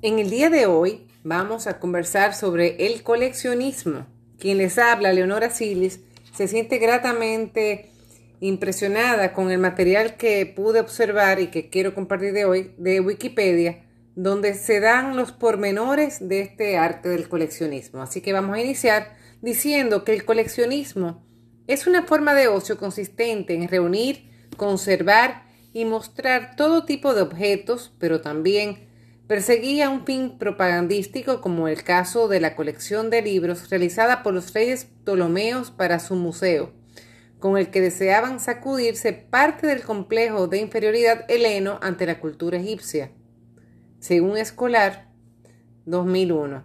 En el día de hoy vamos a conversar sobre el coleccionismo. Quien les habla, Leonora Silis, se siente gratamente impresionada con el material que pude observar y que quiero compartir de hoy de Wikipedia, donde se dan los pormenores de este arte del coleccionismo. Así que vamos a iniciar diciendo que el coleccionismo es una forma de ocio consistente en reunir, conservar y mostrar todo tipo de objetos, pero también perseguía un fin propagandístico como el caso de la colección de libros realizada por los reyes Ptolomeos para su museo con el que deseaban sacudirse parte del complejo de inferioridad heleno ante la cultura egipcia, según Escolar 2001.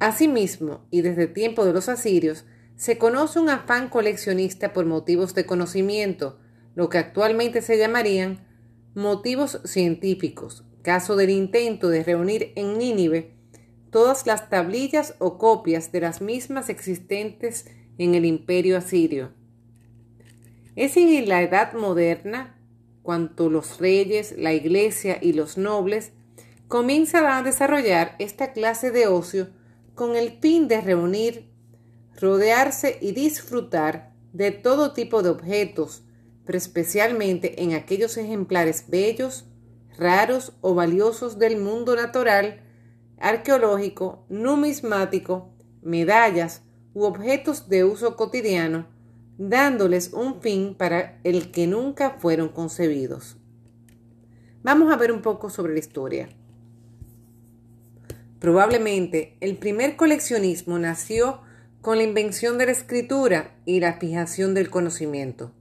Asimismo, y desde el tiempo de los asirios, se conoce un afán coleccionista por motivos de conocimiento, lo que actualmente se llamarían motivos científicos, caso del intento de reunir en Nínive todas las tablillas o copias de las mismas existentes en el imperio asirio. Es en la edad moderna cuando los reyes, la iglesia y los nobles comienzan a desarrollar esta clase de ocio con el fin de reunir, rodearse y disfrutar de todo tipo de objetos, pero especialmente en aquellos ejemplares bellos, raros o valiosos del mundo natural, arqueológico, numismático, medallas u objetos de uso cotidiano dándoles un fin para el que nunca fueron concebidos. Vamos a ver un poco sobre la historia. Probablemente el primer coleccionismo nació con la invención de la escritura y la fijación del conocimiento.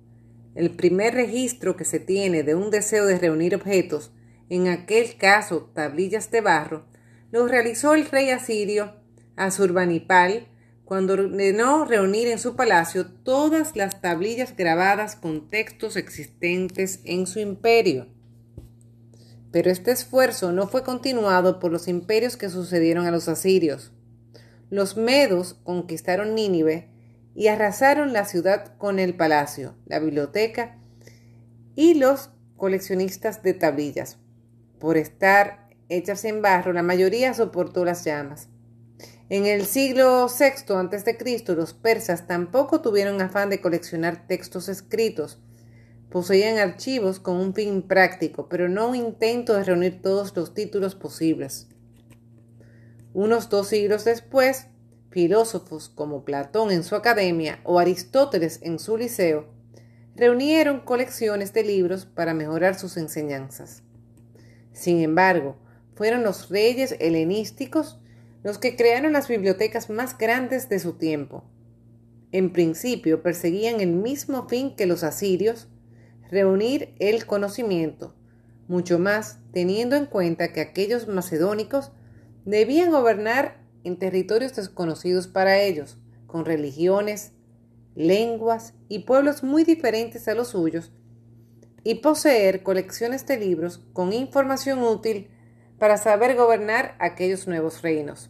El primer registro que se tiene de un deseo de reunir objetos, en aquel caso tablillas de barro, lo realizó el rey asirio Asurbanipal cuando ordenó reunir en su palacio todas las tablillas grabadas con textos existentes en su imperio. Pero este esfuerzo no fue continuado por los imperios que sucedieron a los asirios. Los medos conquistaron Nínive y arrasaron la ciudad con el palacio, la biblioteca y los coleccionistas de tablillas. Por estar hechas en barro, la mayoría soportó las llamas. En el siglo VI a.C., los persas tampoco tuvieron afán de coleccionar textos escritos. Poseían archivos con un fin práctico, pero no un intento de reunir todos los títulos posibles. Unos dos siglos después, filósofos como Platón en su academia o Aristóteles en su liceo reunieron colecciones de libros para mejorar sus enseñanzas. Sin embargo, fueron los reyes helenísticos los que crearon las bibliotecas más grandes de su tiempo. En principio perseguían el mismo fin que los asirios, reunir el conocimiento, mucho más teniendo en cuenta que aquellos macedónicos debían gobernar en territorios desconocidos para ellos, con religiones, lenguas y pueblos muy diferentes a los suyos, y poseer colecciones de libros con información útil para saber gobernar aquellos nuevos reinos.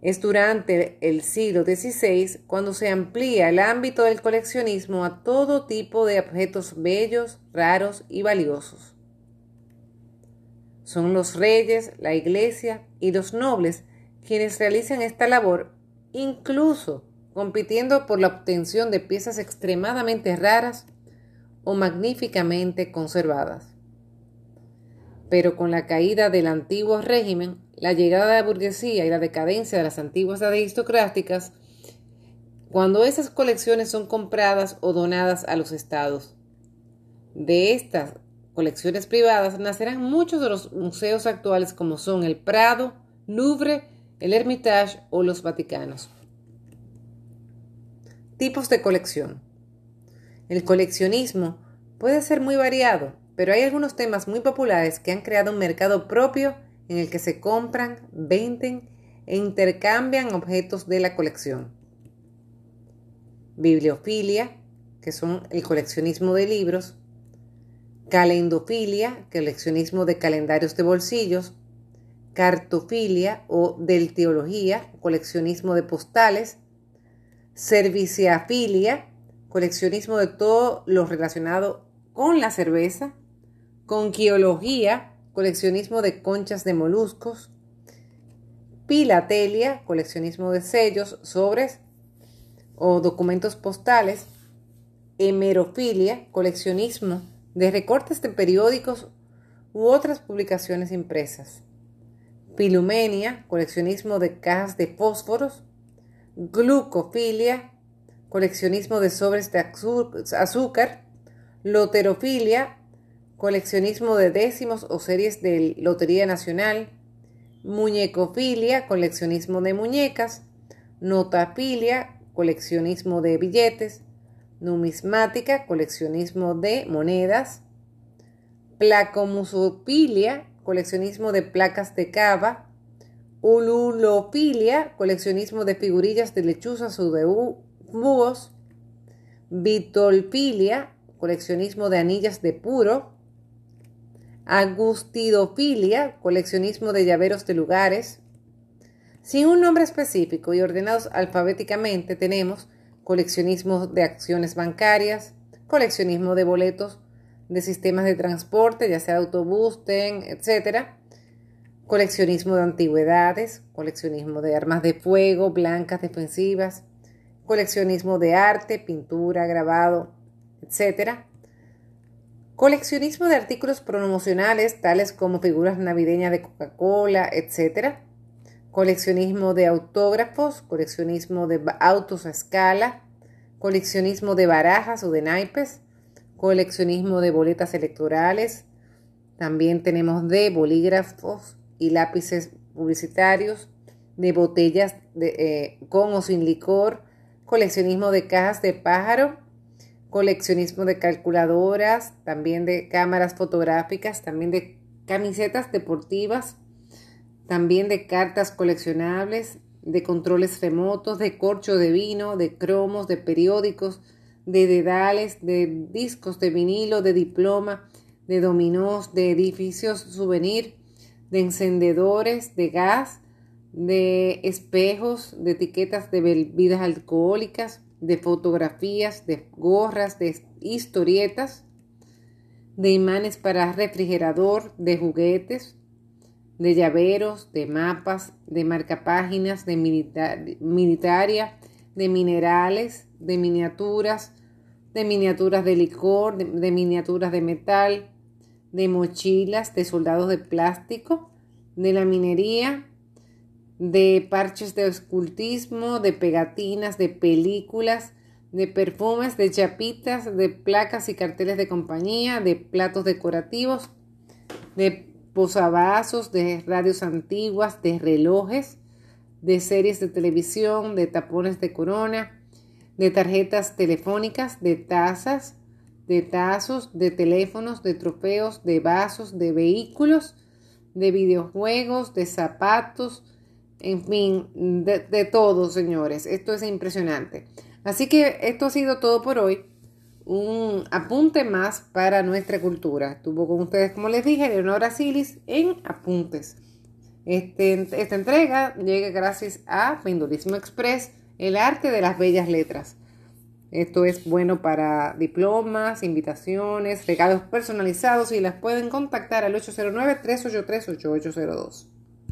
Es durante el siglo XVI cuando se amplía el ámbito del coleccionismo a todo tipo de objetos bellos, raros y valiosos. Son los reyes, la iglesia y los nobles quienes realizan esta labor, incluso compitiendo por la obtención de piezas extremadamente raras o magníficamente conservadas. Pero con la caída del antiguo régimen, la llegada de la burguesía y la decadencia de las antiguas aristocráticas, cuando esas colecciones son compradas o donadas a los estados. De estas colecciones privadas nacerán muchos de los museos actuales como son el Prado, Louvre, el Hermitage o los Vaticanos. Tipos de colección. El coleccionismo puede ser muy variado pero hay algunos temas muy populares que han creado un mercado propio en el que se compran, venden e intercambian objetos de la colección. Bibliofilia, que son el coleccionismo de libros, calendofilia, coleccionismo de calendarios de bolsillos, cartofilia o del teología, coleccionismo de postales, serviciafilia, coleccionismo de todo lo relacionado con la cerveza, conquiología, coleccionismo de conchas de moluscos, pilatelia, coleccionismo de sellos, sobres o documentos postales, hemerofilia, coleccionismo de recortes de periódicos u otras publicaciones impresas, pilumenia, coleccionismo de cajas de fósforos, glucofilia, coleccionismo de sobres de azúcar, loterofilia, coleccionismo de décimos o series de Lotería Nacional, muñecofilia, coleccionismo de muñecas, notafilia, coleccionismo de billetes, numismática, coleccionismo de monedas, placomusofilia, coleccionismo de placas de cava, ululofilia, coleccionismo de figurillas de lechuzas o de búhos, vitolfilia, coleccionismo de anillas de puro, agustidofilia, coleccionismo de llaveros de lugares. Sin un nombre específico y ordenados alfabéticamente tenemos coleccionismo de acciones bancarias, coleccionismo de boletos de sistemas de transporte, ya sea autobús, tren, etc. Coleccionismo de antigüedades, coleccionismo de armas de fuego, blancas defensivas, coleccionismo de arte, pintura, grabado, etc. Coleccionismo de artículos promocionales tales como figuras navideñas de Coca-Cola, etc. Coleccionismo de autógrafos, coleccionismo de autos a escala, coleccionismo de barajas o de naipes, coleccionismo de boletas electorales. También tenemos de bolígrafos y lápices publicitarios, de botellas de, eh, con o sin licor, coleccionismo de cajas de pájaro, coleccionismo de calculadoras, también de cámaras fotográficas, también de camisetas deportivas, también de cartas coleccionables, de controles remotos, de corcho de vino, de cromos, de periódicos, de dedales, de discos de vinilo, de diploma, de dominós, de edificios souvenir, de encendedores, de gas, de espejos, de etiquetas de bebidas alcohólicas, de fotografías, de gorras, de historietas, de imanes para refrigerador, de juguetes, de llaveros, de mapas, de marcapáginas, de militaria, de minerales, de miniaturas, de miniaturas de licor, de miniaturas de metal, de mochilas, de soldados de plástico, de la minería, de parches de escultismo, de pegatinas, de películas, de perfumes, de chapitas, de placas y carteles de compañía, de platos decorativos, de posavasos, de radios antiguas, de relojes, de series de televisión, de tapones de corona, de tarjetas telefónicas, de tazas, de tazos, de teléfonos, de trofeos, de vasos, de vehículos, de videojuegos, de zapatos, en fin, de, todo, señores. Esto es impresionante. Así que esto ha sido todo por hoy. Un apunte más para nuestra cultura. Estuvo con ustedes, como les dije, Leonora Silis en Apuntes. Este, esta entrega llega gracias a Pendulismo Express, el arte de las bellas letras. Esto es bueno para diplomas, invitaciones, regalos personalizados y las pueden contactar al 809-383-8802.